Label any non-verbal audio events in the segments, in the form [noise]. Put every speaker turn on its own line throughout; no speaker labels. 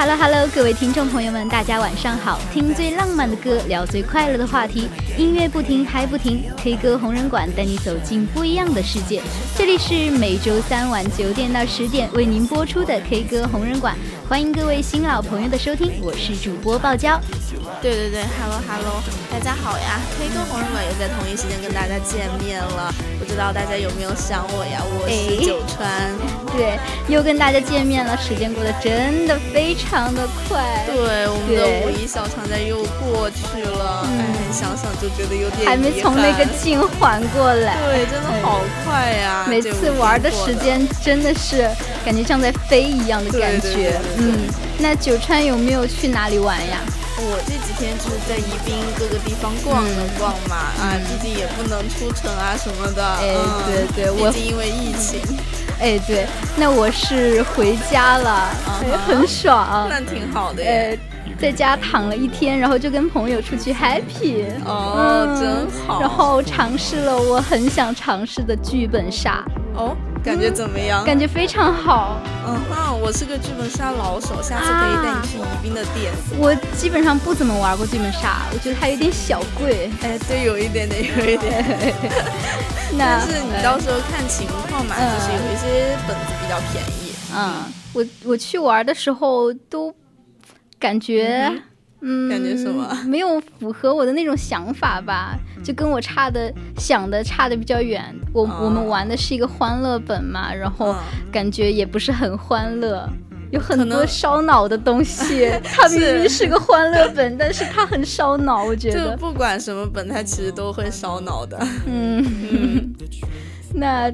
Hello Hello，各位听众朋友们，大家晚上好！听最浪漫的歌，聊最快乐的话题，音乐不停还不停，K 歌红人馆带你走进不一样的世界。这里是每周三晚九点到十点为您播出的 K 歌红人馆，欢迎各位新老朋友的收听，我是主播爆娇。
对对对，Hello Hello，大家好呀！K 歌红人馆又在同一时间跟大家见面了，知道大家有没有想我呀？我是九川，
对，又跟大家见面了，时间过得真的非常的快。
对，我们的五一小长假又过去了，哎，想想就觉得有点
还没从那个劲缓过来。
对，真的好快呀！
每次玩的时间真的是感觉像在飞一样的感觉。嗯，那九川有没有去哪里玩呀？
我这几天就是在宜宾各个地方逛了逛嘛，啊，毕竟也不能出城啊什么的。
哎，对对，我
毕竟因为疫情。
哎，对，那我是回家了，很爽。
那挺好的耶。
在家躺了一天，然后就跟朋友出去 happy。
哦，真好。
然后尝试了我很想尝试的剧本杀。
哦。感觉怎么样？
感觉非常好。
嗯哼，我是个剧本杀老手，下次可以带你去宜宾的店。
我基本上不怎么玩过剧本杀，我觉得它有点小贵。
哎，对，有一点点，[laughs] 有一点。[laughs] 但是你到时候看情况嘛，就是有一些本子比较便宜。
嗯，我我去玩的时候都感觉。嗯，
感觉什么？
没有符合我的那种想法吧，就跟我差的想的差的比较远。我我们玩的是一个欢乐本嘛，然后感觉也不是很欢乐，有很多烧脑的东西。[laughs] 它明明是个欢乐本，但是它很烧脑，我觉得。
就不管什么本，它其实都会烧脑的。
嗯嗯，[laughs] 那。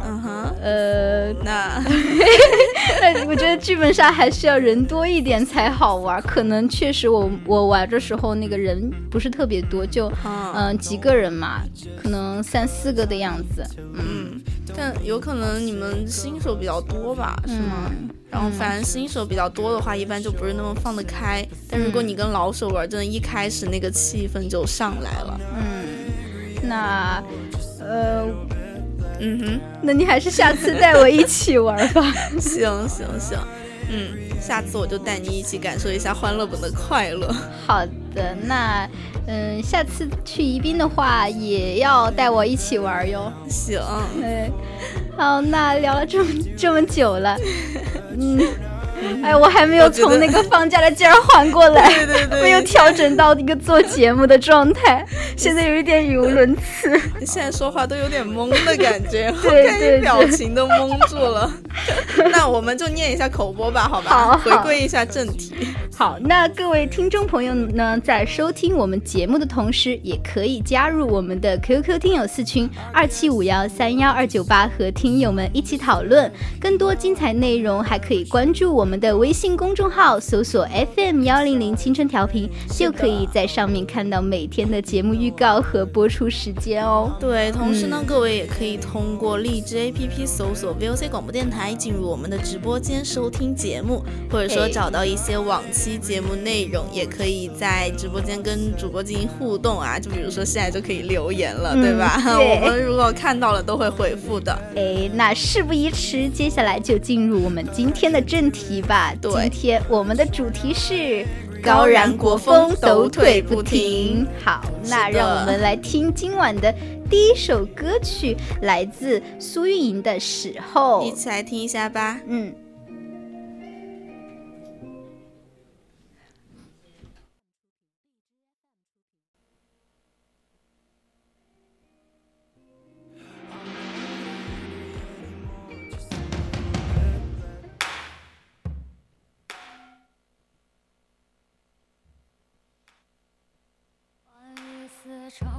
嗯哼，
呃，
那
那 [laughs] [laughs] 我觉得剧本杀还是要人多一点才好玩。可能确实我我玩的时候那个人不是特别多，就嗯几个人嘛，可能三四个的样子。
嗯，但有可能你们新手比较多吧，是吗？然后反正新手比较多的话，一般就不是那么放得开。但如果你跟老手玩，真的，一开始那个气氛就上来了。
嗯，那呃。
嗯哼，
那你还是下次带我一起玩吧。[laughs]
行行行，嗯，下次我就带你一起感受一下欢乐本的快乐。
好的，那嗯，下次去宜宾的话也要带我一起玩哟。
行，
对，好，那聊了这么这么久了，嗯，哎，我还没有从那个放假的劲儿缓过来，
对对对，
没有调整到一个做节目的状态，[laughs] 现在有一点语无伦次。
你现在说话都有点懵的感觉，[laughs]
对
对，表情都懵住了。[laughs] 那我们就念一下口播吧，好吧？
好，
回归一下正题。
好，那各位听众朋友呢，在收听我们节目的同时，也可以加入我们的 QQ 听友四群二七五幺三幺二九八，和听友们一起讨论更多精彩内容，还可以关注我们的微信公众号，搜索 FM 幺零零青春调频，就可以在上面看到每天的节目预告和播出时间哦。
对，同时呢，各位也可以通过荔枝 APP 搜索 VOC 广播电台，进入我们的直播间收听节目，或者说找到一些往期节目内容，也可以在直播间跟主播进行互动啊。就比如说现在就可以留言了，对吧？[laughs] 我们如果看到了都会回复的。
哎，那事不宜迟，接下来就进入我们今天的正题吧。
对，
今天我们的主题是高燃国风，抖腿不停。好，那让我们来听今晚的第一首歌曲，来自苏运莹的《时候》，
一起来听一下吧。
嗯。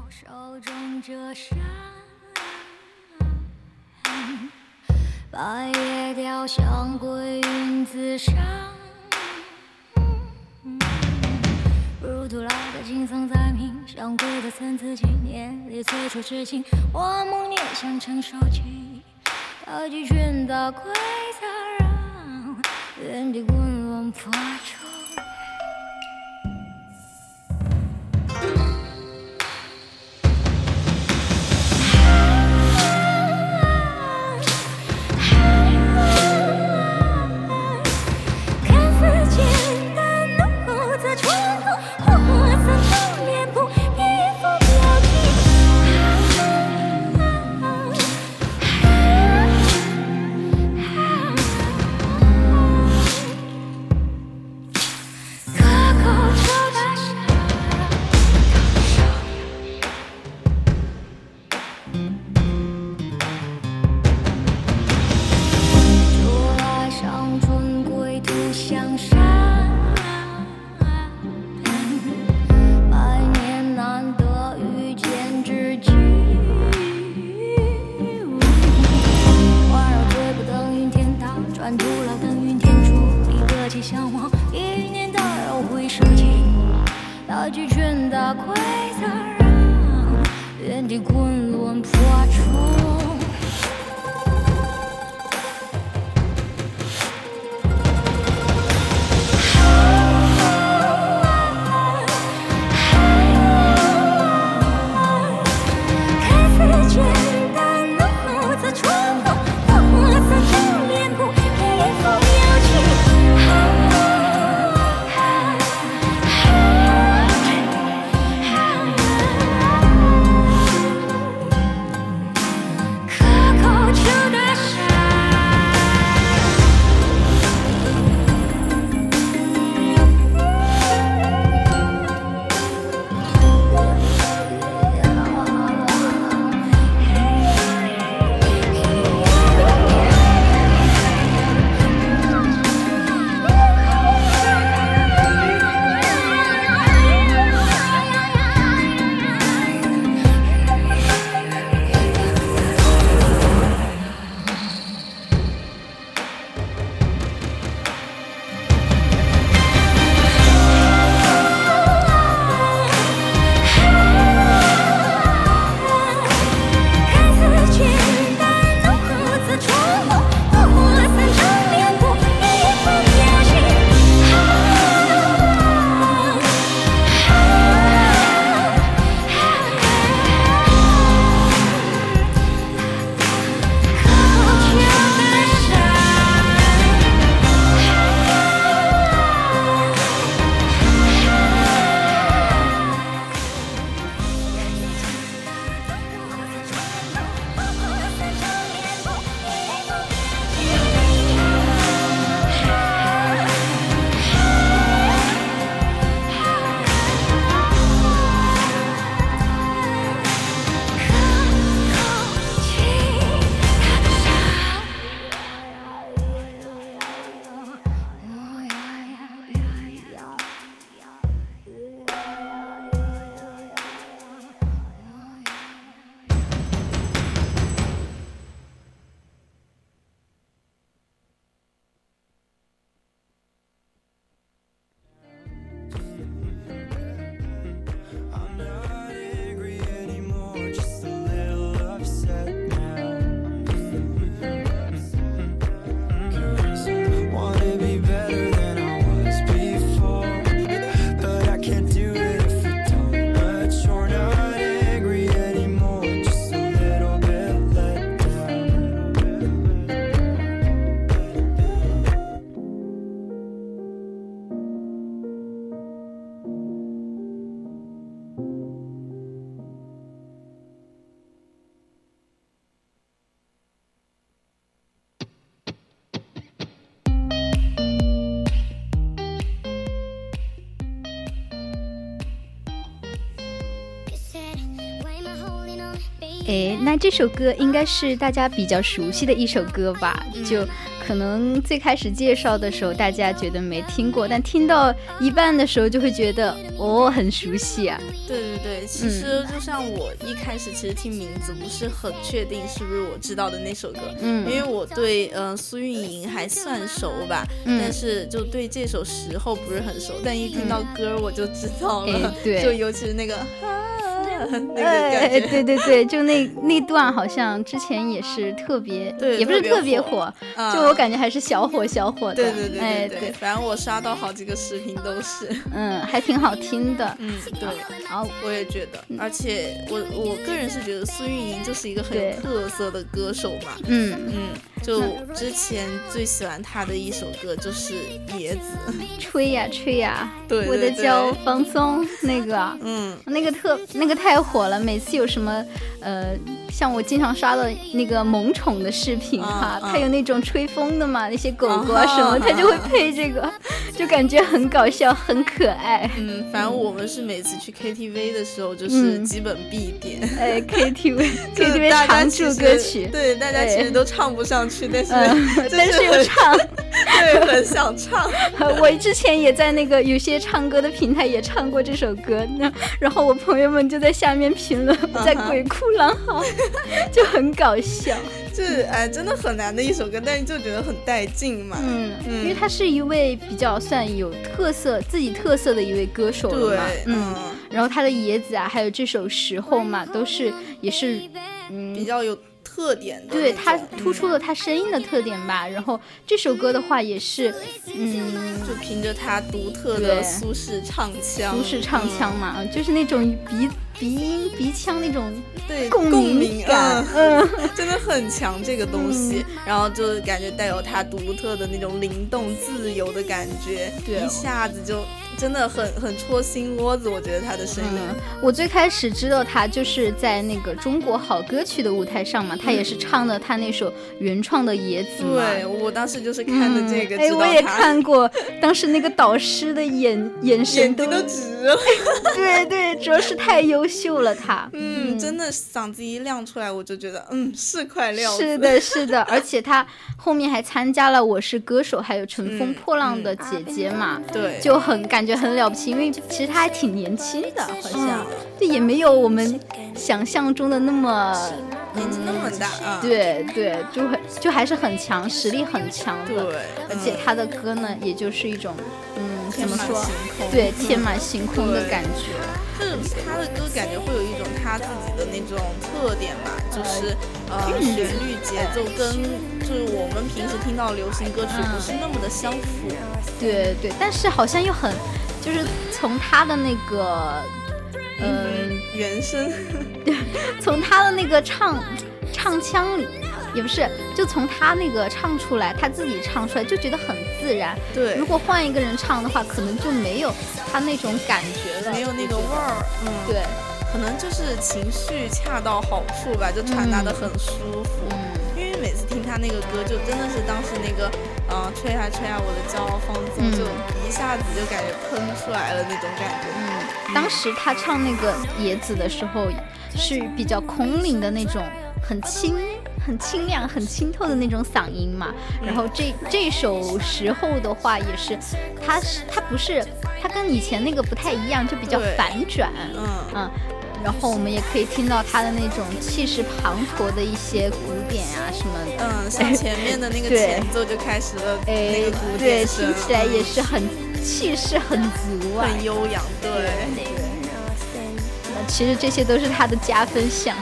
手中折扇，白叶雕像归云自上。如徒劳的金桑在冥想过的参差纪念里催促痴情，我梦念想成手起，大举拳打溃杂让，原地滚轮破出。
哎，那这首歌应该是大家比较熟悉的一首歌吧？就。可能最开始介绍的时候，大家觉得没听过，但听到一半的时候就会觉得哦，很熟悉啊。
对对对，其实就像我一开始其实听名字不是很确定是不是我知道的那首歌，嗯，因为我对呃苏运莹还算熟吧，但是就对这首时候不是很熟，但一听到歌我就知道了，
对，[laughs]
就尤其是那个。[laughs]
哎，对对对，就那那段好像之前也是特别，[laughs] 也不是特别火，就我感觉还是小火小火的。
对对对，哎对，反正我刷到好几个视频都是，[laughs]
嗯，还挺好听的。
嗯，对，然后我也觉得，而且我我个人是觉得苏运莹就是一个很有特色的歌手嘛。
嗯嗯。
就之前最喜欢他的一首歌就是《野子》，[laughs]
吹呀 [laughs] 吹呀，
对
我的脚放松，那个，
嗯，
那个特那个太火了，每次有什么，呃。像我经常刷的那个萌宠的视频哈，它有那种吹风的嘛，那些狗狗啊什么，[laughs] 它就会配这个，就感觉很搞笑，很可爱。
嗯，反正我们是每次去 KTV 的时候，就是基本必点。
哎，KTV KTV 常驻歌曲，
对，大家其实都唱不上去，但是 [laughs]
但是又唱，[laughs]
对，很想唱。
我之前也在那个有些唱歌的平台也唱过这首歌，那然后我朋友们就在下面评论，在鬼哭狼嚎。就很搞笑，
就是哎，真的很难的一首歌，但是就觉得很带劲嘛。
嗯，嗯。因为他是一位比较算有特色、自己特色的一位歌手了嘛。嗯，然后他的《野子》啊，还有这首《时候》嘛，都是也是嗯。
比较有。特点的
对他突出了他声音的特点吧，然后这首歌的话也是，嗯，
就凭着他独特的苏式唱腔，
苏式唱腔嘛，就是那种鼻鼻音鼻腔那种
对
共鸣感，
嗯，[laughs] 真的很强这个东西，然后就感觉带有他独特的那种灵动自由的感觉，
对，
一下子就。真的很很戳心窝子，我觉得他的声音。
我最开始知道他就是在那个中国好歌曲的舞台上嘛，他也是唱的他那首原创的《野子》
嘛。对，我当时就是看的这个，哎，
我也看过，当时那个导师的眼眼神都
直了。[laughs]
对对，主要是太优秀了，他。
嗯，真的嗓子一亮出来，我就觉得，嗯，是块料。
是的，是的，[laughs] 而且他后面还参加了《我是歌手》，还有《乘风破浪的姐姐》嘛。
对，
就很感觉。很了不起，因为其实他还挺年轻的，好像，对，也没有我们想象中的那么
年纪那么大啊。
对对，就很就还是很强，实力很强的。
对，
而且他的歌呢，也就是一种，嗯，怎么说？对，天马行空的感觉。
就是他的歌感觉会有一种他自己的那种特点吧，就是呃，旋律节奏跟就是我们平时听到流行歌曲不是那么的相符。
对对，但是好像又很，就是从他的那个，嗯，
原声，[laughs]
对，从他的那个唱唱腔里，也不是，就从他那个唱出来，他自己唱出来就觉得很自然。
对，
如果换一个人唱的话，可能就没有他那种感觉了，
没有那个味儿。
嗯，对，
可能就是情绪恰到好处吧，就传达的很舒服。
嗯。
因为每次听他那个歌，就真的是当时那个，嗯，吹啊吹啊，我的骄傲放纵，就一下子就感觉喷出来了那种感觉。
嗯，当时他唱那个野子的时候，是比较空灵的那种，很清、很清亮、很清透的那种嗓音嘛。然后这这首时候的话，也是，他是他不是，他跟以前那个不太一样，就比较反转。
嗯
嗯。然后我们也可以听到他的那种气势磅礴的一些鼓点啊什么的，
嗯，像前面的那个 [laughs] 前奏就开始了，那个鼓
点听起来也是很气势很足啊，
很悠扬，对。
那其实这些都是他的加分项。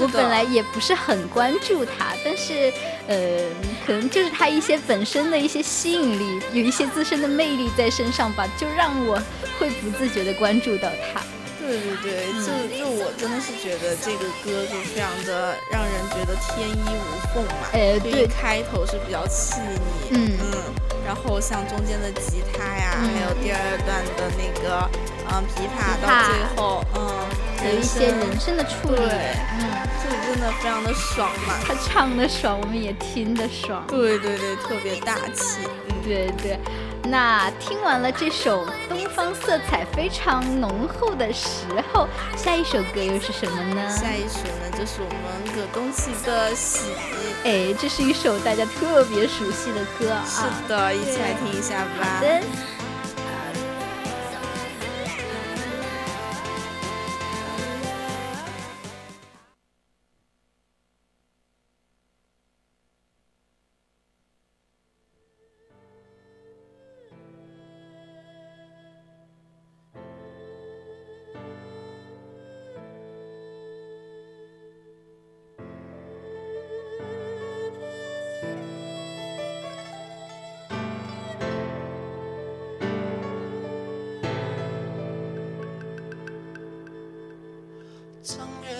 我本来也不是很关注他，但是呃，可能就是他一些本身的一些吸引力，有一些自身的魅力在身上吧，就让我会不自觉的关注到他。
对对对，就就我真的是觉得这个歌就非常的让人觉得天衣无缝嘛。
哎，对，
开头是比较细腻，
嗯。
嗯，然后像中间的吉他呀，还有第二段的那个嗯琵琶，到最后嗯
有一些人生的处理，
嗯，就真的非常的爽嘛。
他唱的爽，我们也听得爽。
对对对，特别大气。
对对。那听完了这首东方色彩非常浓厚的时候，下一首歌又是什么呢？
下一首呢，就是我们葛东奇的《喜》。
哎，这是一首大家特别熟悉的歌啊！
是的，一起来听一下吧。
好的。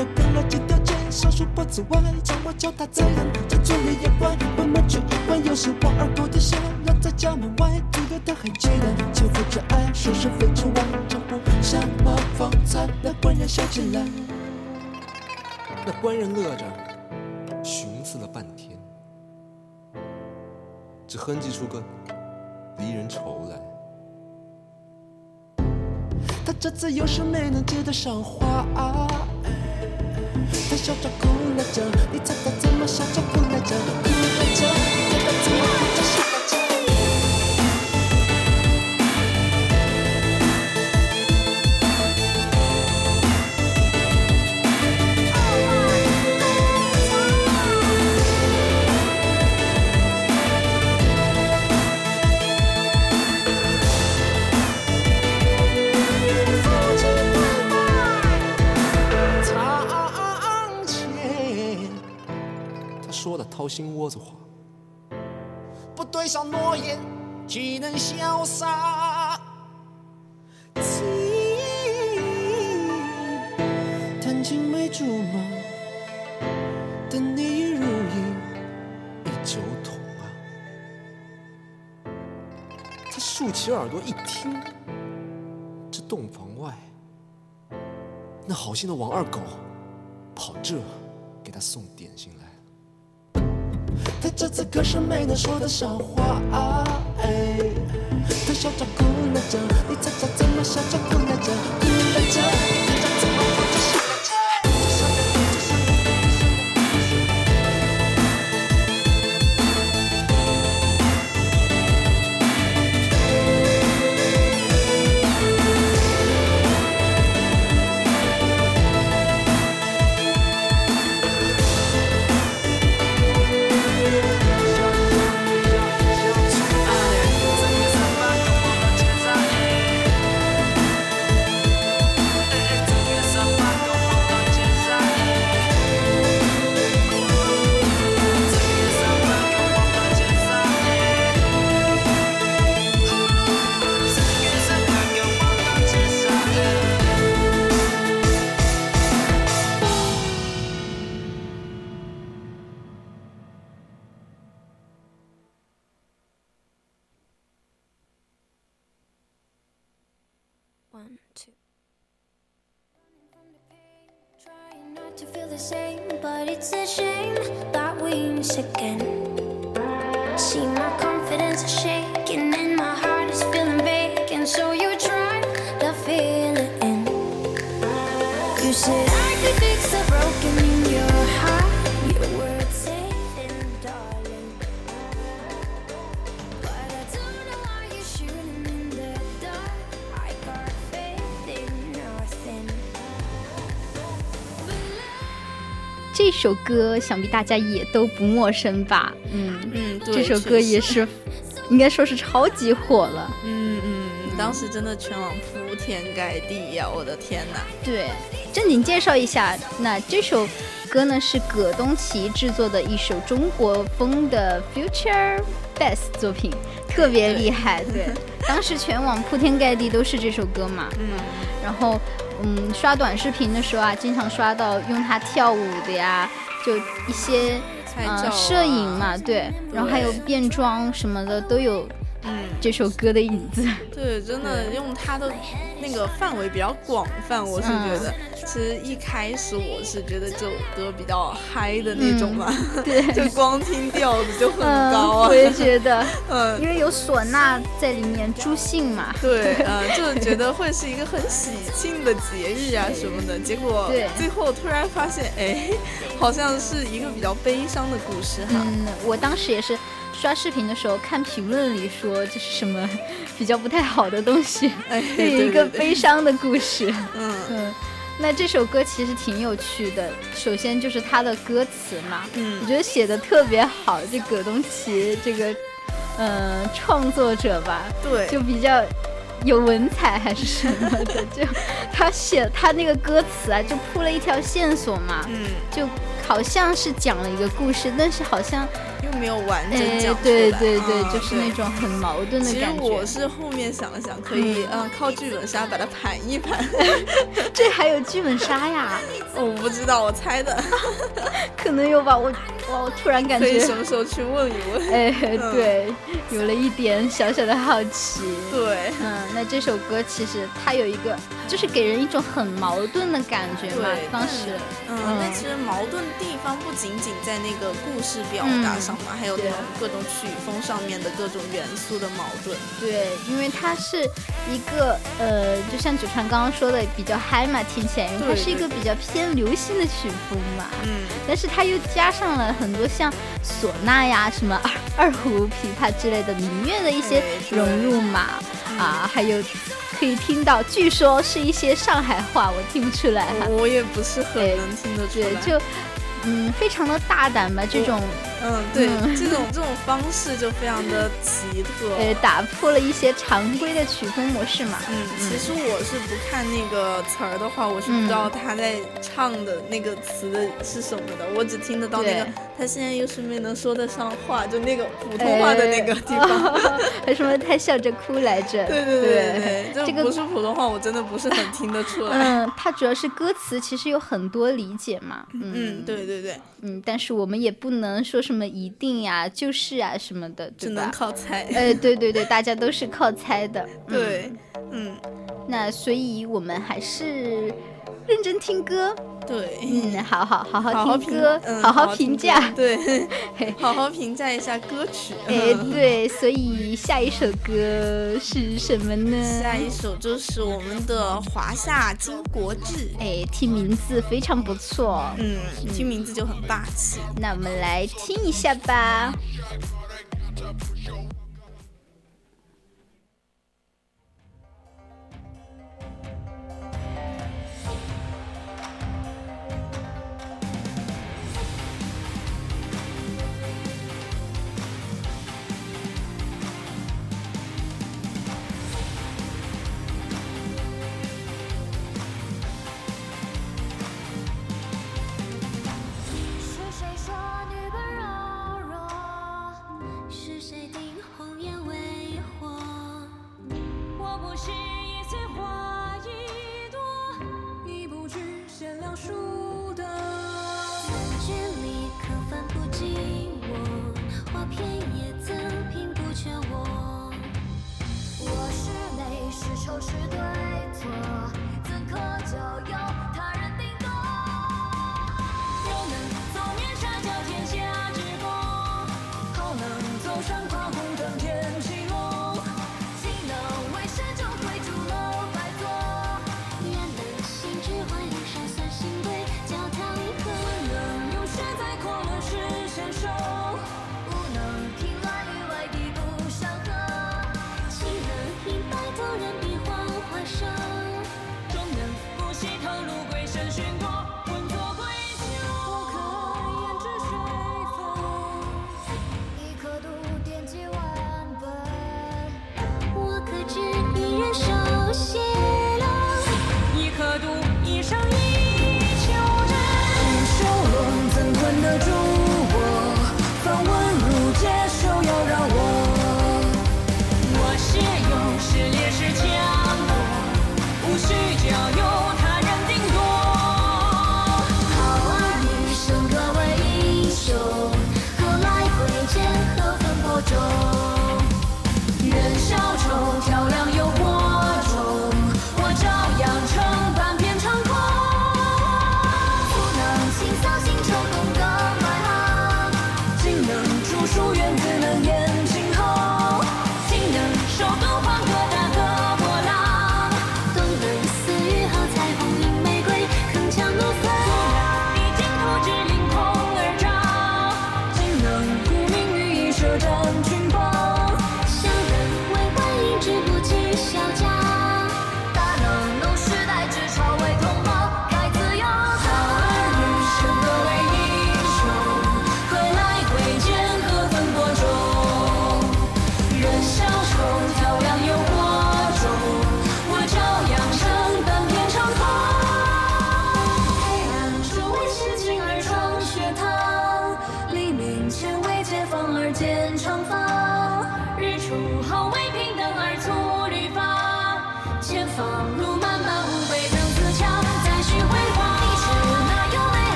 连摩托跟了几条街，小数脖子歪，叫我叫他再狠，这嘴里也怪，关门去一关，又是往耳朵底下，落在家门外，记得他还记得，轻抚着爱，说是飞出外，脚步像魔方才那官人笑起来，
那官人乐着，寻思了半天，只哼唧出个离人愁来。
他这次又是没能接得上话，他笑着哭了着，你猜他怎么笑着哭来着？哭来着，你猜他怎么哭着？上诺言，岂能潇洒？弹尽梅竹马，等你如影一酒桶啊！
他竖起耳朵一听，这洞房外，那好心的王二狗跑这给他送点心来。
他这次可是没能说得上话，哎，他笑着哭了着，你猜他怎么笑着哭？one, two. Trying not to
feel the same, but it's a shame that we miss again. See my confidence shake.
这首歌想必大家也都不陌生吧？
嗯嗯，
这首歌也是，应该说是超级火了。
嗯嗯，当时真的全网铺天盖地呀！我的天哪！
对，正经介绍一下，那这首歌呢是葛东奇制作的一首中国风的 Future Best 作品。特别厉害。对，当时全网铺天盖地都是这首歌嘛。
嗯，
然后嗯，刷短视频的时候啊，经常刷到用它跳舞的呀，就一些
啊
摄影嘛，对，然后还有变装什么的都有
嗯，
这首歌的影子。
对，真的用它的那个范围比较广泛，我是觉得，其实一开始我是觉得这首歌比较嗨的那种嘛，[laughs]
对，
就光听调子就很
嗯，
高啊。
我，也觉得，[laughs]
嗯。
因。为有唢呐在里面助兴嘛。
对，嗯，就觉得会是一个很喜庆的节日啊什么的，[laughs] 结果最后突然发现，哎，好像是一个比较悲伤的故事哈。
嗯，我当时也是刷视频的时候看评论里说这是什么 [laughs] 比较不太好的东西，[laughs]
哎，[laughs]
有一个悲伤的故事。
嗯
嗯，那这首歌其实挺有趣的，首先就是它的歌词嘛，嗯我
嗯
觉得写的特别好。这葛东奇这个，呃，创作者吧，
对，
就比较有文采还是什么的，就他写他那个歌词啊，就铺了一条线索嘛，
嗯，
就好像是讲了一个故事，但是好像，
又没有完整
哎
讲，出来，
对对对，
嗯
就是那种很矛盾的感觉其实。
我是后面想了想，可以嗯、呃靠剧本杀把它盘一盘。[laughs]
这还有剧本杀呀？
哦 [laughs] 我不知道，我猜的，[laughs]
可能有吧。我哇，我突然感
可以
觉，
什么时候去问一问。
哎，对，有了一点小小的好奇。
对，
嗯，那这首歌其实它有一个，就是给人一种很矛盾的感觉嘛
对。
当时，
嗯，
嗯
那其实矛盾地方不仅仅在那个故事表达上嘛，还有那种各种曲风上面的各种元素的矛盾。
对，因为它是一个呃，就像九川刚刚说的，比较嗨嘛，听起来，因为它是一个比较偏流行的曲风嘛。
嗯，
但是它又加上了很多像唢呐呀、什么二二胡、琵琶之类的民乐的一些融入嘛，啊，还有可以听到，据说是一些上海话，我听不出来哈。
我也不是很
对
能听得出
对，
来。
就嗯，非常的大胆吧，这种
嗯，对，
嗯
这种这种方式就非常的奇特。
对，打破了一些常规的曲风模式嘛。
嗯，其实我是不看那个词儿的话，我是不知道
嗯
他在唱的那个词的是什么的，我只听得到那个他现在又是没能说得上话，就那个普通话的那个地方。[laughs]
还什么他笑着哭来着？
对对对
这个
不是普通话，我真的不是很听得出来。
嗯，它主要是歌词其实有很多理解嘛。嗯
嗯，对对对，
嗯，但是我们也不能说什么一定呀、就是啊什么的，
只能？靠猜。
哎，对对对，大家都是靠猜的。[laughs] 嗯
对，嗯
那所以我们还是认真听歌。
对。
嗯，好好好
好
听歌，
嗯，
好
好
评价。
对，好好评价一下歌曲。
哎，对，所以下一首歌是什么呢？
下一首就是我们的《华夏金国志》。
哎，听名字非常不错。
嗯，听名字就很霸气。
那我们来听一下吧。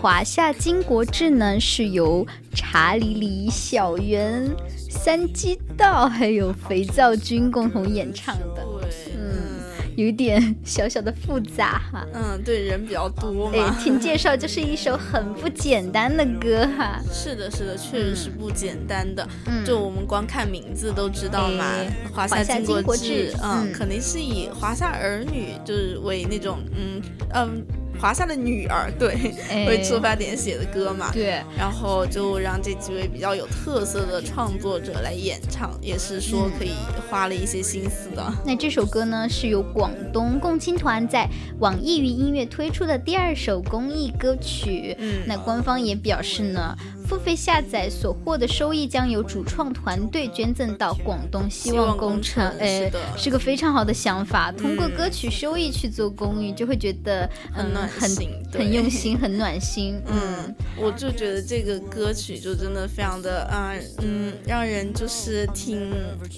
华夏巾帼志》呢，是由查理里、小圆、三鸡道还有肥皂君共同演唱的，
对，
嗯，有一点小小的复杂哈。
嗯，对，人比较多
哎
嘛。，
听介绍就是一首很不简单的歌哈。
是的，是的，确实是不简单的。
嗯
就我们光看名字都知道嘛，
哎
华
华夏
夏
金国
志
志》，
嗯，
嗯
肯定是以华夏儿女就是为那种嗯嗯华夏的女儿对、
哎
为出发点写的歌嘛。
对，
然后就让这几位比较有特色的创作者来演唱，也是说可以花了一些心思的。
那这首歌呢，是由广东共青团在网易云音乐推出的第二首公益歌曲。
嗯
那官方也表示呢，付费下载所获的收益将由主创团队捐赠到广东希望工程。
希望工程
哎
是
个非常好的想法。通过
嗯
歌曲收益去做公益，就会觉得嗯
很暖
很
心对
很用心，很暖心。[laughs]
嗯
嗯，，
我就觉得这个歌曲就真的非常的啊，嗯，让人就是挺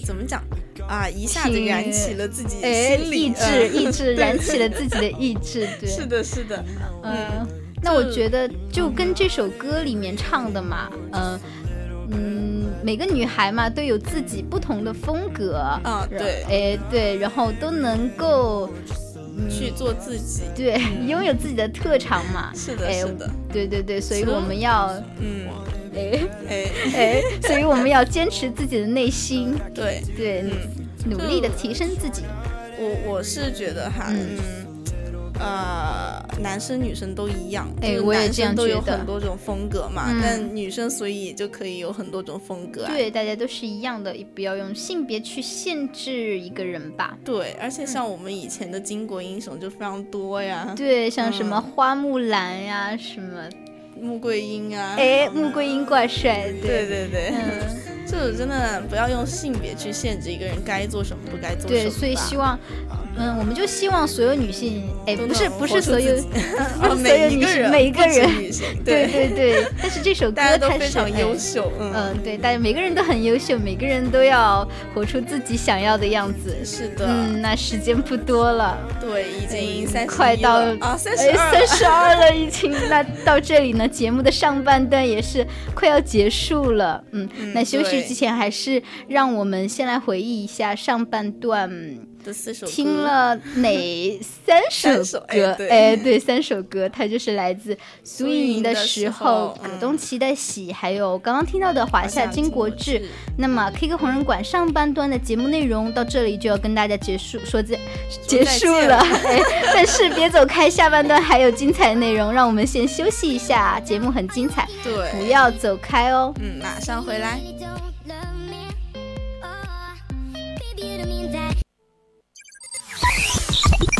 怎么讲啊，一下子燃起了自己
哎，
心里
意志
嗯
意志 [laughs] 燃起了自己的意志。对，[laughs]
是的，是的，
嗯，那我觉得就跟这首歌里面唱的嘛，嗯、嗯，每个女孩嘛都有自己不同的风格，
啊对
哎对，然后都能够
去做自己。
对拥有自己的特长嘛，
是的，
哎
是的，
对对对，所以我们要
嗯，
哎
哎，
哎，所以我们要坚持自己的内心，
对，
对，
嗯，
努力的提升自己，
我我是觉得哈，呃，男生女生都一样，
哎
就是男
我也这样
生都有很多种风格嘛，
嗯。
但女生所以也就可以有很多种风格啊。
对，大家都是一样的，也不要用性别去限制一个人吧。
对，而且像我们以前的巾帼英雄就非常多呀，
对，像什么
嗯。
花木兰呀，什么。
穆桂英啊，
哎，穆桂英怪帅，
对。对对，
嗯，[laughs]
这种真的不要用性别去限制一个人该做什么不该做什么。
对，所以希望，嗯，我们就希望所有女性，哎，不是不是所有，
自己 [laughs]
不是所有女性，
一个人，
每一个人，[laughs] 对对对。但是这首歌
大家都
它是
非常优
哎
秀，嗯，
嗯，对，大家每个人都很优秀，每个人都要活出自己想要的样子。
是的，
嗯，那时间不多了，
对，已经三十
快到
啊三十
哎
二
三十二了，已经。那到这里呢，节目的上半段也是快要结束了。嗯，
嗯
那休息之前，还是让我们先来回忆一下上半段。
的四首歌
听了哪三首
三首哎
歌？
对
哎，对，三首歌，它就是来自
苏运莹的时
时候
候、
葛
嗯
东琪的喜，还有刚刚听到的华夏金国志。
志
那么 K 歌红人馆上半段的节目内容到这里就要跟大家结束，说再结束了。哎，但是别走开，下半段还有精彩内容，让我们先休息一下，节目很精彩，
对不，
要走开哦。
嗯，马上回来。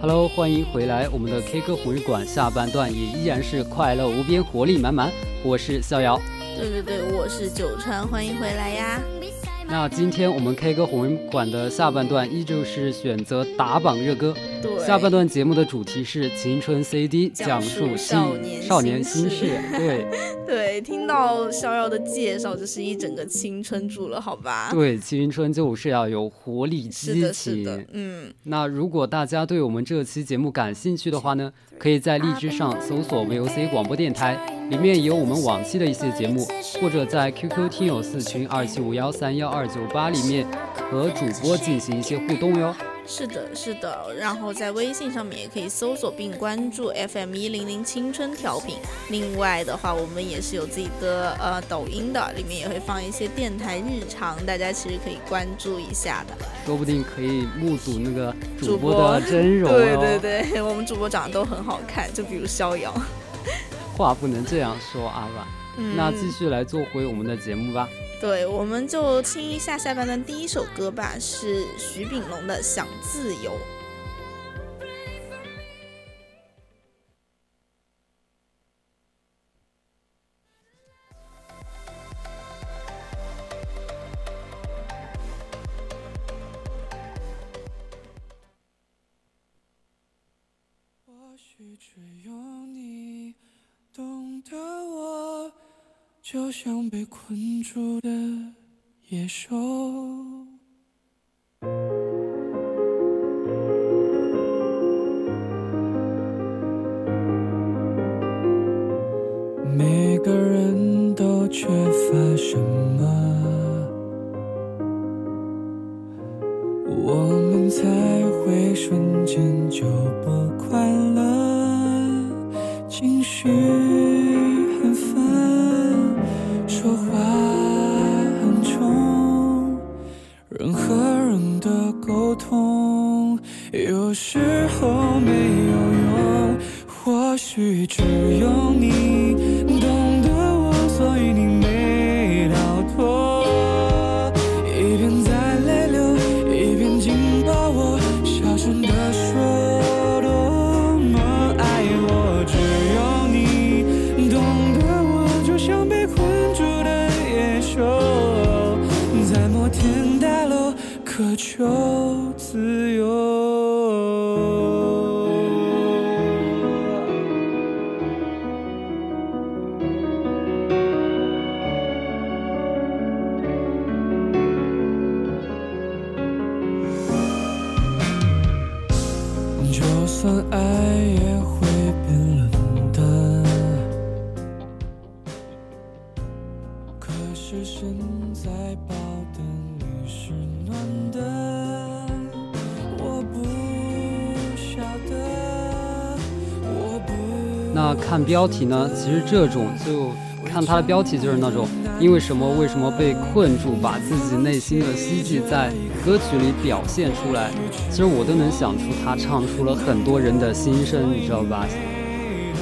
Hello，欢迎回来，我们的 K 歌红日馆下半段也依然是快乐无边，活力满满。我是逍遥，
对对对，我是九川，欢迎回来呀。
那今天我们 K 歌红人馆的下半段依旧是选择打榜热歌。
对，
下半段节目的主题是青春 CD，
讲
述
少年
少年心事。对 [laughs]
对，听到逍遥的介绍，就是一整个青春住了，好吧？
对，青春就是要有活力、激
情。嗯。
那如果大家对我们这期节目感兴趣的话呢，可以在荔枝上搜索 VOC 广播电台，里面有我们往期的一些节目，或者在 QQ 听友四群二七五幺三幺二九八里面和主播进行一些互动哟。
是的，是的，然后在微信上面也可以搜索并关注 FM 一零零青春调频。另外的话，我们也是有自己的呃抖音的，里面也会放一些电台日常，大家其实可以关注一下的。
说不定可以目睹那个主播的真容。[laughs]
对对对，我们主播长得都很好看，就比如逍遥。
话不能这样说啊吧。那继续来做回我们的节目吧。
对，我们就听一下下半段第一首歌吧，是徐秉龙的《想自由》。
或许只有你懂得我。就像被困住的野兽，每个人都缺乏什么，我们才会瞬间就不
标题呢？其实这种就看它的标题就是那种，因为什么为什么被困住，把自己内心的希冀在歌曲里表现出来。其实我都能想出他唱出了很多人的心声，你知道吧？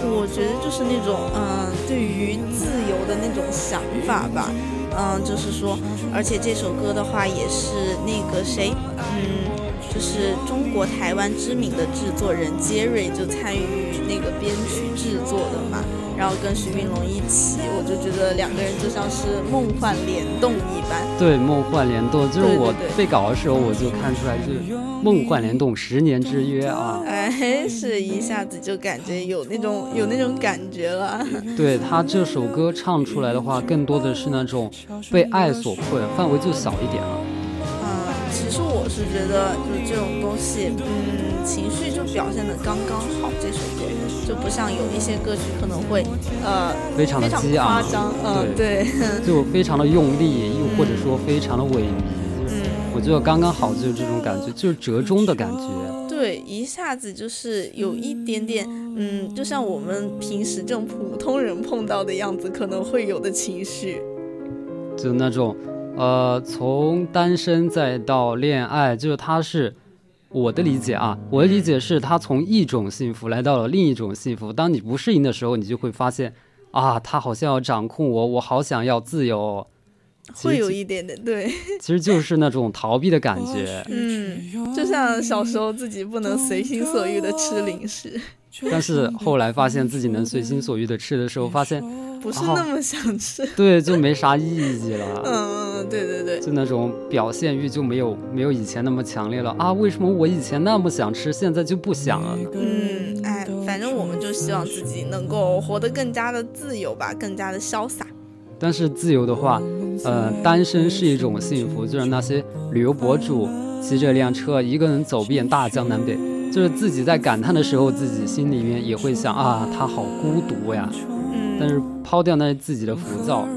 我觉得就是那种嗯，对于自由的那种想法吧。嗯，就是说，而且这首歌的话也是那个谁，嗯，就是中国台湾知名的制作人杰瑞就参与那个编曲制作的嘛。然后跟徐云龙一起，我就觉得两个人就像是梦幻联动一般。
对，梦幻联动，就是我背稿的时候我就看出来，就是梦幻联动，十年之约啊。
哎，是一下子就感觉有那种有那种感觉了。
对他这首歌唱出来的话，更多的是那种被爱所困，范围就小一点了。
我是觉得，就是这种东西，嗯，情绪就表现的刚刚好。这首歌就不像有一些歌曲可能会，呃，
非常的激
昂，夸张，嗯，对 [laughs] [laughs]
就非常的用力，又或者说非常的萎靡。嗯，我觉得刚刚好就是这种感觉，就是折中的感觉。
对，一下子就是有一点点，嗯，就像我们平时这种普通人碰到的样子，可能会有的情绪，
就那种。呃，从单身再到恋爱，就是他是我的理解啊，我的理解是他从一种幸福来到了另一种幸福。当你不适应的时候，你就会发现啊，他好像要掌控我，我好想要自由。
会有一点点对，
其实就是那种逃避的感觉。
嗯，就像小时候自己不能随心所欲的吃零食，
但是后来发现自己能随心所欲的吃的时候，发现
不是那么想吃，[laughs]
对，就没啥意义了。
嗯，对对对，
就那种表现欲就没有没有以前那么强烈了啊！为什么我以前那么想吃，现在就不想了呢？
嗯，哎，反正我们就希望自己能够活得更加的自由吧，更加的潇洒。
但是自由的话，呃，单身是一种幸福，就是那些旅游博主骑着辆车一个人走遍大江南北，就是自己在感叹的时候，自己心里面也会想啊，他好孤独呀。
嗯，
但是抛掉那自己的浮躁，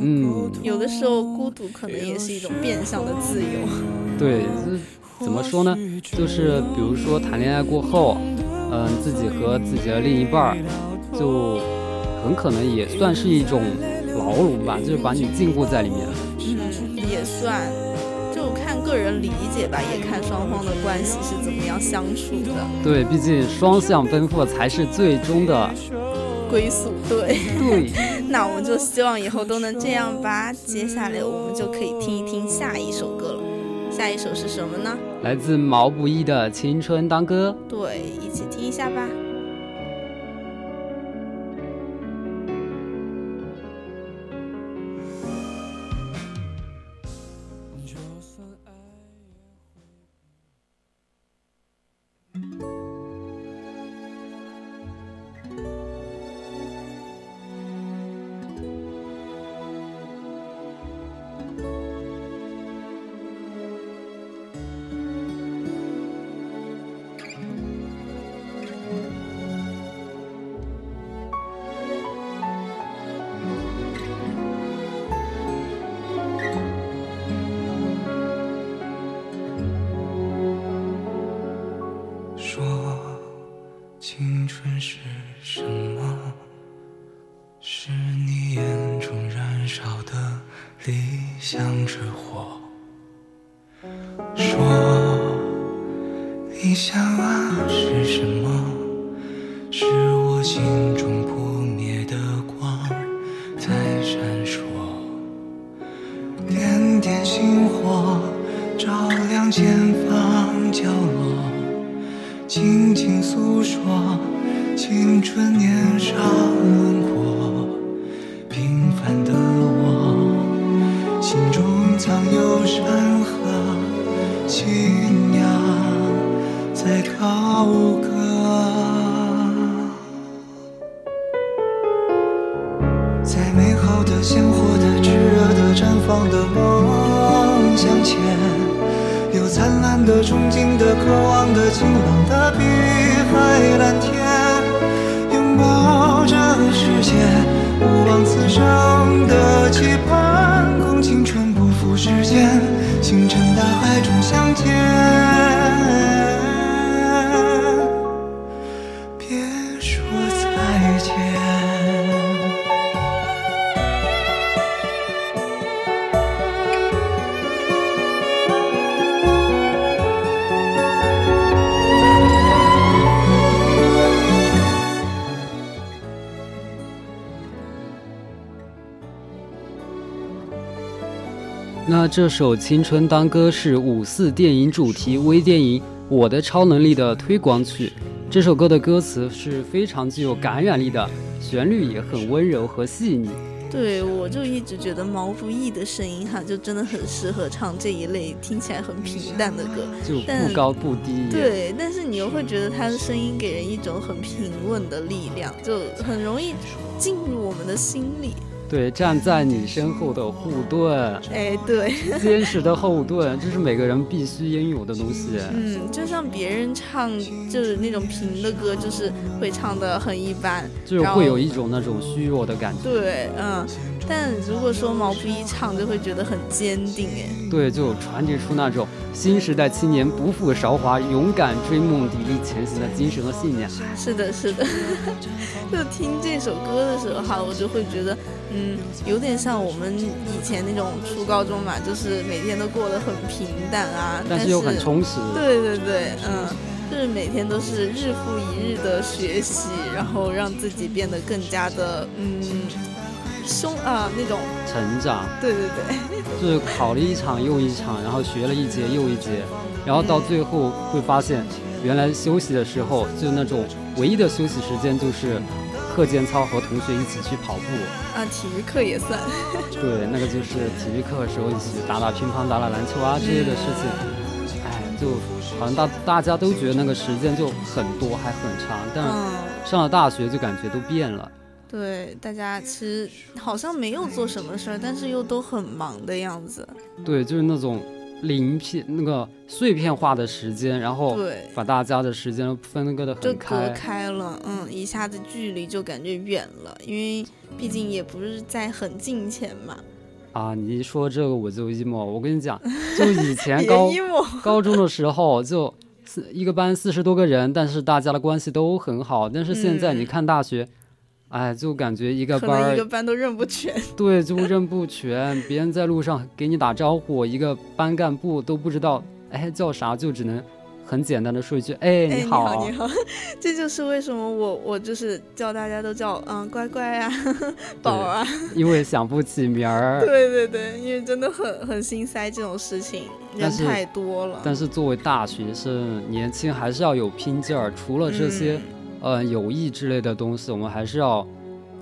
嗯，
有的时候孤独可能也是一种变相的自由。
对，怎么说呢？就是比如说谈恋爱过后，嗯，自己和自己的另一半儿，就很可能也算是一种。牢笼吧，就是把你禁锢在里面。
嗯，也算，个人理解吧，也看双方的关系是怎么样相处的。
对，毕竟双向奔赴才是最终的
归宿。对
对，[laughs]
那我们就希望以后都能这样吧。接下来我们就可以听一听下一首歌了。下一首是什么呢？
来自毛不易的《青春当歌》。
对，一起听一下吧。
青
春是什么？是你眼中燃烧的理想之火。说理想啊是什么？
这首《青春当歌》是五四电影主题微电影《我的超能力》的推广曲。这首歌的歌词是非常具有感染力的，旋律也很温柔和细腻。
对，我就一直觉得毛不易的声音哈，就真的很适合唱这一类听起来很平淡的歌，
就不高不低。
对，但是你又会觉得他的声音给人一种很平稳的力量，就很容易进入我们的心里。
对，站在你身后的护盾，
哎，对，[laughs]
坚实的后盾，这是每个人必须应有的东西。
嗯，就像别人唱就是那种平的歌，就是会唱的很一般，
就是会有一种那种虚弱的感觉。
对，嗯。但如果说毛不易唱，就会觉得很坚定，哎，
对，就传递出那种新时代青年不负韶华、勇敢追梦、砥砺前行的精神和信念。
是的，是的。[laughs] 就听这首歌的时候哈，我就会觉得，嗯，有点像我们以前那种初高中嘛，就是每天都过得很平淡啊，但
是又很充实。
对对对，嗯，就是每天都是日复一日的学习，然后让自己变得更加的，嗯。凶啊那种
成长。
对对对，[laughs]
就是考了一场又一场，然后学了一节又一节，然后到最后会发现，原来休息的时候就那种唯一的休息时间就是课间操和同学一起去跑步。
啊，体育课也算。
对，那个就是体育课的时候一起打打乒乓、打打篮球啊这些的事情。哎，就好像大大家都觉得那个时间就很多还很长，但上了大学就感觉都变了。
对，大家其实好像没有做什么事儿，但是又都很忙的样子。
对，就是那种零片、那个碎片化的时间，然后把大家的时间分割的很
开，就隔开了。嗯，一下子距离就感觉远了，因为毕竟也不是在很近前嘛。
啊，你一说这个我就 emo。我跟你讲，[laughs] 就以前高高中的时候，就四一个班四十多个人，但是大家的关系都很好。但是现在你看大学。哎，就感觉一个班
一个班都认不全。[laughs]
对，就认不全。别人在路上给你打招呼，一个班干部都不知道，哎，叫啥，就只能很简单的说一句，
哎，
你
好，你好。[laughs] 这就是为什么我我就是叫大家都叫嗯乖乖啊，[laughs] 宝啊，
因为想不起名儿。
对对对，因为真的很很心塞这种事情，人太多了。
但是作为大学生，年轻还是要有拼劲儿。除了这些。呃，友谊之类的东西，我们还是要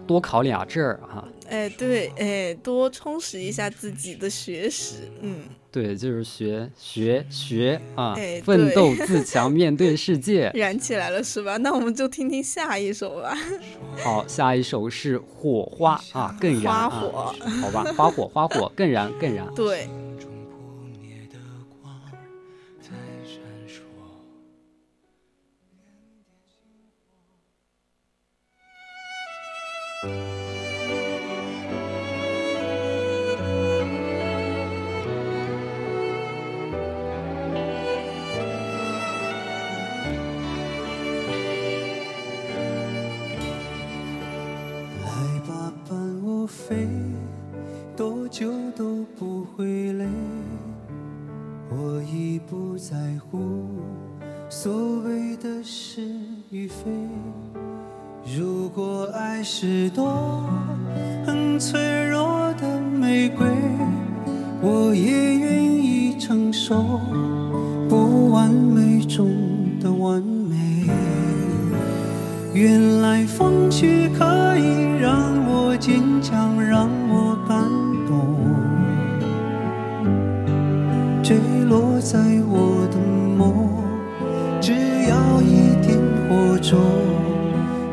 多考俩证儿哈。
哎，对，哎，多充实一下自己的学识。嗯，
对，就是学学学啊，奋斗自强，面对世界。[laughs]
燃起来了是吧？那我们就听听下一首吧。[laughs]
好，下一首是火花啊，更燃。
花火。
好吧，花火，花火，更燃，更燃。
对。
中
的完美原来风雪可以让我坚强让我感动坠落在我的梦只要一点火种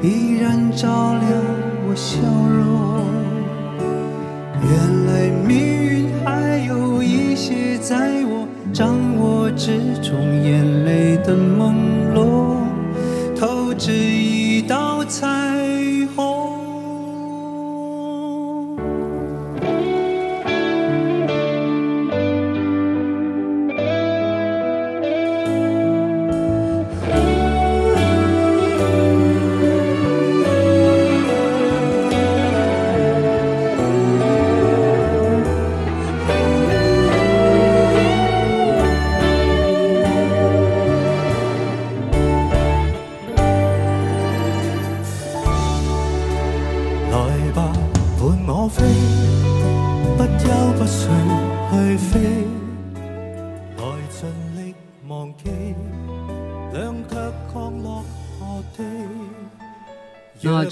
依然照亮我笑容。之中眼泪的梦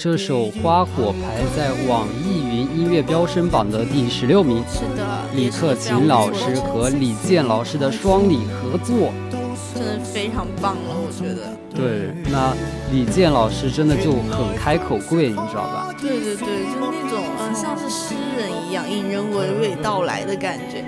这首《花火》排在网易云音乐飙升榜的第十六名。
是的，
李克勤老师和李健老师的双李合作，
真的非常棒了，我觉得。
对，那李健老师真的就很开口跪，你知道吧？
对对对，就那种嗯，像是诗人一样，引人娓娓道来的感觉。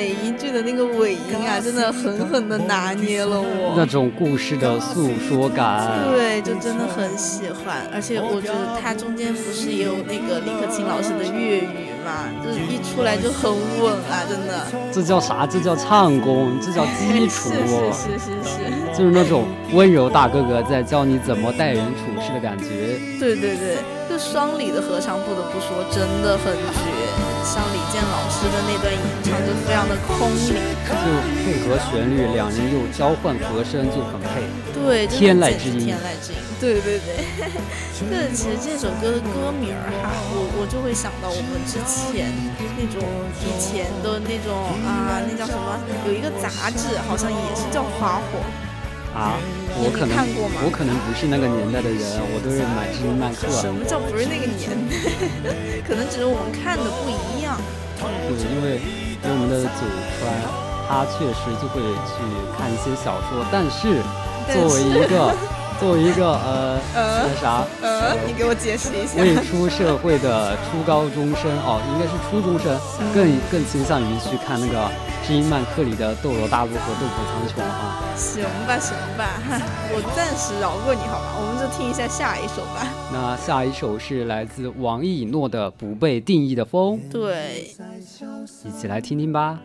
每一句的那个尾音啊，真的狠狠的拿捏了我
那种故事的诉说感。
对，就真的很喜欢，而且我觉得他中间不是也有那个李克勤老师的粤语嘛，就是一出来就很稳啊，真的。
这叫啥？这叫唱功，这叫基础。
是是是是。
就是那种温柔大哥哥在教你怎么待人处事的感觉。
对对对，就双李的合唱，不得不说真的很绝。像李健老师的那段演唱就非常的空灵，
就配合旋律，两人又交换和声，就很配。
对，
天籁之音，
天籁之音，对对对。[laughs] 对，其实这首歌的歌名儿哈，我我就会想到我们之前那种以前的那种啊，那叫什么？有一个杂志，好像也是叫《花火》。
啊，我可能？我可能不是那个年代的人，我都是买知音漫客。
什么叫不是那个年代？[laughs] 可能只是我们看的不一样。
对，因为因为我们的祖川，他确实就会去看一些小说，但是作为一个作为一个呃那啥
呃，你给我解释一下。
未出社会的初高中生哦，应该是初中生，更更倾向于去看那个。知音漫客里的斗罗大陆和斗破苍穹啊，
行吧行吧，[laughs] 我暂时饶过你好吧，我们就听一下下一首吧。
那下一首是来自王以诺的《不被定义的风》，
对，
一起来听听吧。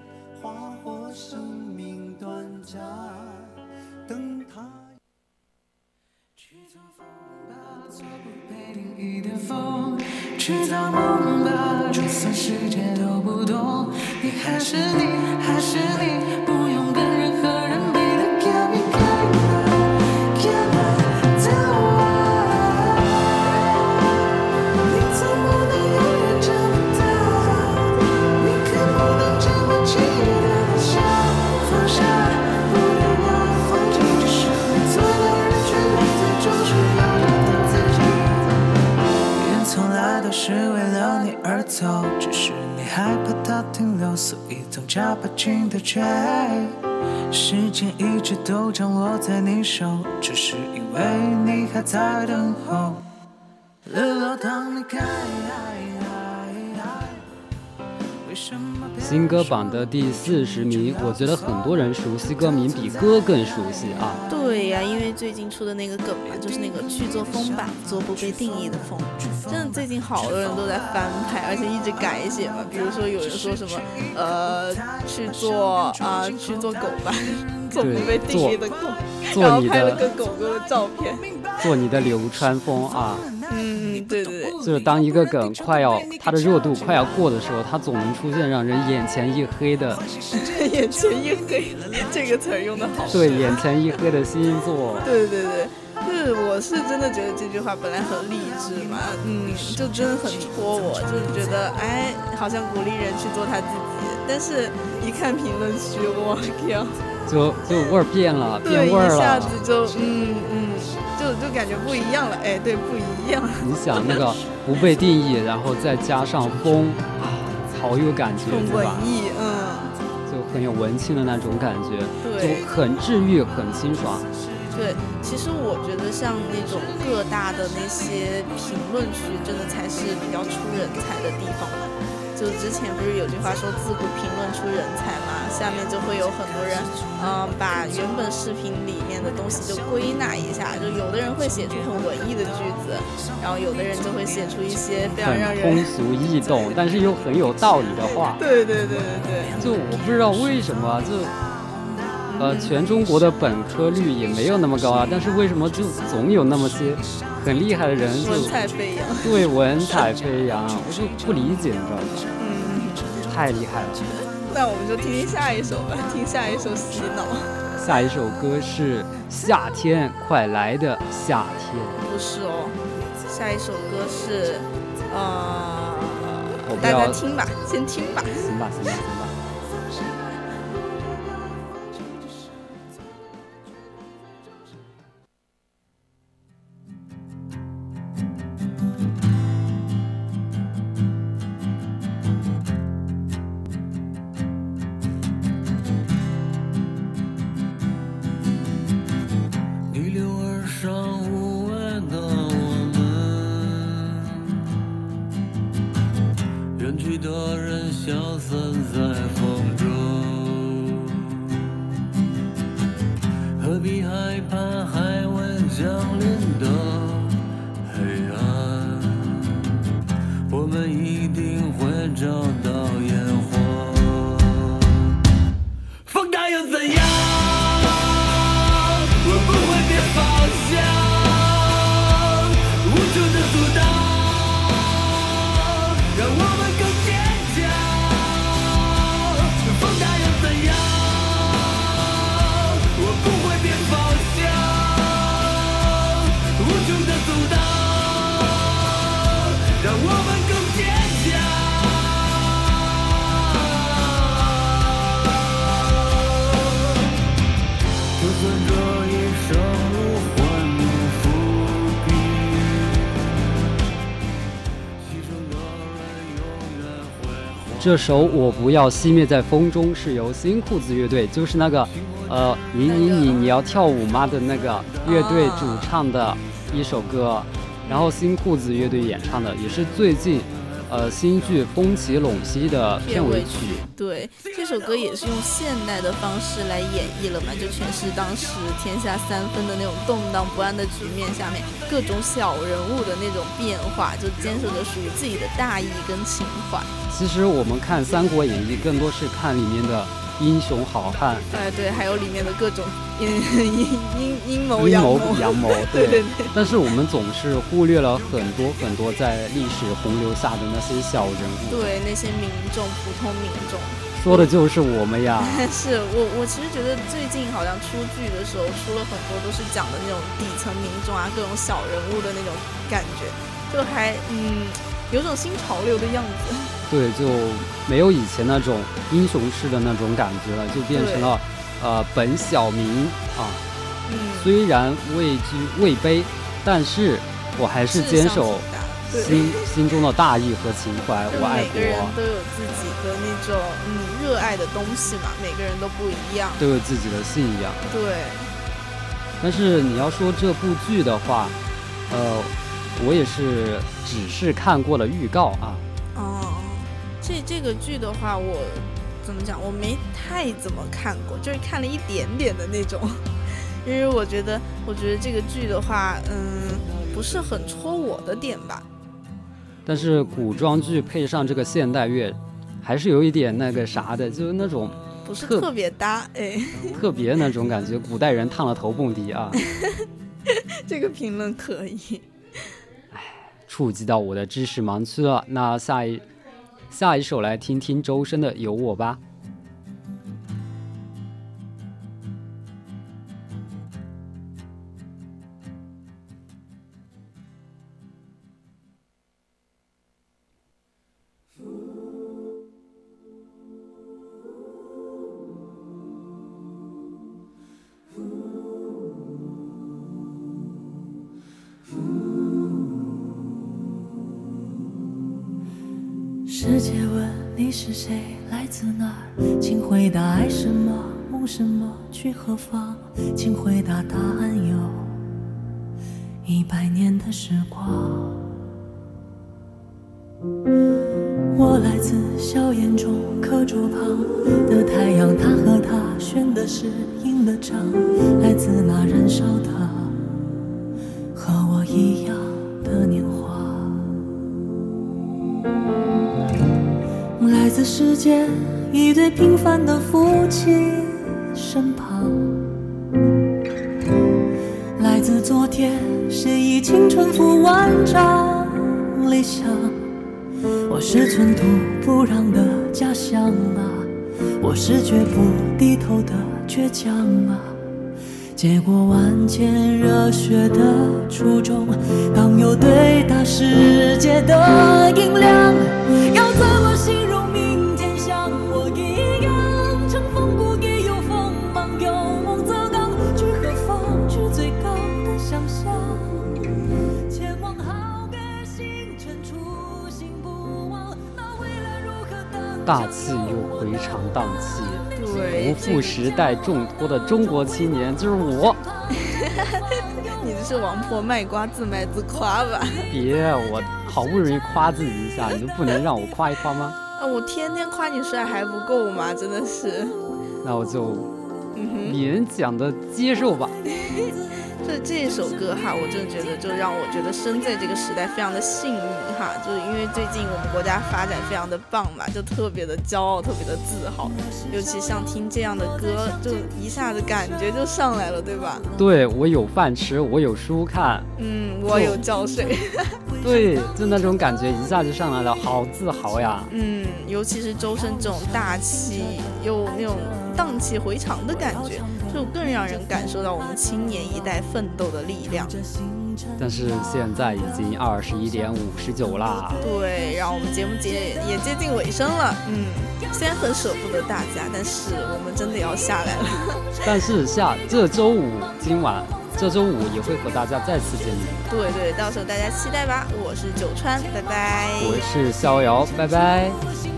的风去造梦吧，就算世界都不懂，你还是你，还是你，以总加把劲的追。时间一直都掌握在你手，只是因为你还在等候。日落当你开。
新歌榜的第四十名，我觉得很多人熟悉歌名比歌更熟悉啊。
对呀，因为最近出的那个梗嘛，就是那个去做风吧，做不被定义的风。真的，最近好多人都在翻拍，而且一直改写嘛。比如说有人说什么，呃，去做啊，去做狗吧，做不被定义的狗，然后拍了个狗狗的照片，
做你的流川枫啊。
嗯，对对对，
就是当一个梗快要它的热度快要过的时候，它总能出现让人眼前一黑的。[laughs]
眼前一黑，这个词儿用的好。
对，眼前一黑的星座。
对对对，就是我是真的觉得这句话本来很励志嘛，嗯，就真的很戳我，就是觉得哎，好像鼓励人去做他自己，但是一看评论区，我靠，
就就味儿变了，变味儿了，
一下子就嗯嗯。就就感觉不一样了，哎，对，不一样。
你想那个不被定义，然后再加上风啊，好有感觉，
对吧？文艺，嗯，
就很有文青的那种感觉，
对，
就很治愈，很清爽。
对，其实我觉得像那种各大的那些评论区，真的才是比较出人才的地方嘛。就之前不是有句话说“自古评论出人才”嘛，下面就会有很多人，嗯，把原本视频里面的东西就归纳一下，就有的人会写出很文艺的句子，然后有的人就会写出一些非常让人
通俗易懂，但是又很有道理的话。[laughs]
对对对对对，
就我不知道为什么，就呃，全中国的本科率也没有那么高啊，但是为什么就总有那么些？很厉害的人，
文采飞扬。
对，文采飞扬，我就不理解，你知道吗？
嗯，
太厉害了。
那我们就听听下一首吧，听下一首洗脑。
下一首歌是《夏天快来的夏天》。
不是哦，下一首歌是，呃，
大
家听吧，先听吧。
行吧，行吧，这首《我不要熄灭在风中》是由新裤子乐队，就是那个，呃，你你你你要跳舞吗的那个乐队主唱的一首歌，然后新裤子乐队演唱的，也是最近，呃，新剧《风起陇西》的片尾曲。
对，这首歌也是用现代的方式来演绎了嘛，就诠释当时天下三分的那种动荡不安的局面下面，各种小人物的那种变化，就坚守着属于自己的大义跟情怀。
其实我们看《三国演义》，更多是看里面的英雄好汉，
哎，对，还有里面的各种阴阴阴阴谋阳谋，[laughs] 对对对。
但是我们总是忽略了很多很多在历史洪流下的那些小人物。
对那些民众，普通民众。
说的就是我们呀。[laughs]
是我，我其实觉得最近好像出剧的时候出了很多都是讲的那种底层民众啊，各种小人物的那种感觉，就还嗯有种新潮流的样子。
对，就没有以前那种英雄式的那种感觉了，就变成了呃本小明啊。
嗯，
虽然位居位卑，但是我还是坚守心心中的大义和情怀，[laughs] 我爱
每个人
国，
都有自己的那种嗯热爱的东西嘛，每个人都不一样。
都有自己的信仰。
对，
但是你要说这部剧的话，呃，我也是只是看过了预告啊。
哦，这这个剧的话，我怎么讲？我没太怎么看过，就是看了一点点的那种。[laughs] 因为我觉得，我觉得这个剧的话，嗯，不是很戳我的点吧。
但是古装剧配上这个现代乐，还是有一点那个啥的，就是那种
不是
特
特别搭，哎，[laughs]
特别那种感觉，古代人烫了头蹦迪啊，[laughs]
这个评论可以。
触及到我的知识盲区了。那下一下一首来听听周深的《有我》吧。
去何方？请回答答案有一百年的时光。我来自硝烟中课桌旁的太阳，他和他选的是赢了仗，来自那燃烧的和我一样的年华。来自世间一对平凡的夫妻身旁，天谁以青春赴万丈理想。我是寸土不让的家乡啊，我是绝不低头的倔强啊。接过万千热血的初衷，当有对大世界的音量，要怎么形容
大气又回肠荡气，
对
不负时代重托的中国青年就是我。[laughs]
你这是王婆卖瓜，自卖自夸吧？
别，我好不容易夸自己一下，你就不能让我夸一夸吗？[laughs]
啊，我天天夸你帅还不够吗？真的是，
那我就。勉强的接受吧。[laughs]
这这首歌哈，我真的觉得就让我觉得生在这个时代非常的幸运哈，就是因为最近我们国家发展非常的棒嘛，就特别的骄傲，特别的自豪。尤其像听这样的歌，就一下子感觉就上来了，对吧？
对我有饭吃，我有书看，
嗯，我有浇水。[laughs]
对，就那种感觉一下就上来了，好自豪呀。
嗯，尤其是周深这种大气又那种荡气回肠的感觉，就更让人感受到我们青年一代奋斗的力量。
但是现在已经二十一点五十九啦。
对，然后我们节目节也接近尾声了，嗯，虽然很舍不得大家，但是我们真的要下来了。[laughs]
但是下这周五今晚，这周五也会和大家再次见面。
对对，到时候大家期待吧。我是九川，拜拜。
我是逍遥，拜拜。